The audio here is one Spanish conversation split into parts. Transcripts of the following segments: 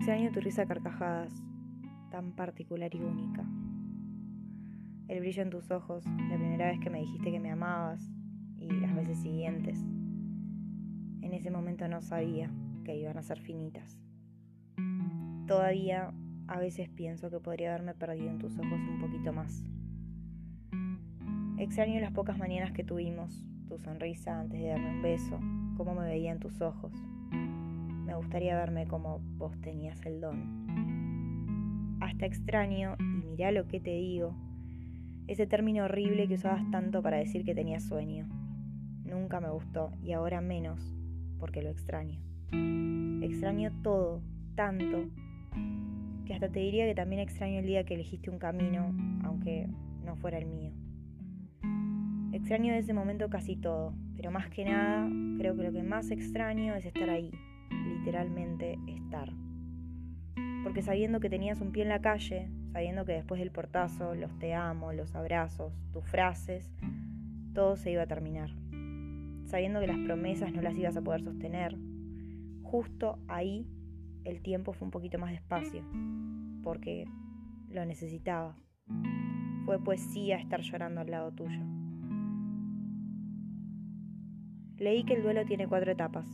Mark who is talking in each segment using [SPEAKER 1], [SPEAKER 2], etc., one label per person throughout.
[SPEAKER 1] Extraño tu risa a carcajadas, tan particular y única. El brillo en tus ojos, la primera vez que me dijiste que me amabas y las veces siguientes. En ese momento no sabía que iban a ser finitas. Todavía a veces pienso que podría haberme perdido en tus ojos un poquito más. Extraño las pocas mañanas que tuvimos, tu sonrisa antes de darme un beso, cómo me veía en tus ojos. Me gustaría verme como vos tenías el don. Hasta extraño, y mirá lo que te digo, ese término horrible que usabas tanto para decir que tenía sueño. Nunca me gustó y ahora menos, porque lo extraño. Extraño todo, tanto, que hasta te diría que también extraño el día que elegiste un camino, aunque no fuera el mío. Extraño de ese momento casi todo, pero más que nada creo que lo que más extraño es estar ahí, literalmente estar. Porque sabiendo que tenías un pie en la calle, sabiendo que después del portazo, los te amo, los abrazos, tus frases, todo se iba a terminar. Sabiendo que las promesas no las ibas a poder sostener, justo ahí el tiempo fue un poquito más despacio, porque lo necesitaba. Fue poesía estar llorando al lado tuyo. Leí que el duelo tiene cuatro etapas.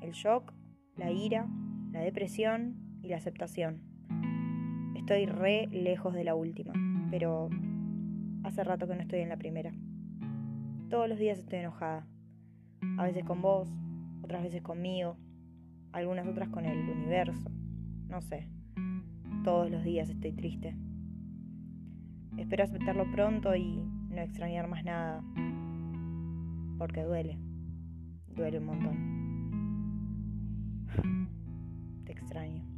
[SPEAKER 1] El shock, la ira, la depresión y la aceptación. Estoy re lejos de la última, pero hace rato que no estoy en la primera. Todos los días estoy enojada. A veces con vos, otras veces conmigo, algunas otras con el universo. No sé. Todos los días estoy triste. Espero aceptarlo pronto y no extrañar más nada, porque duele duele un montón. Te extraño.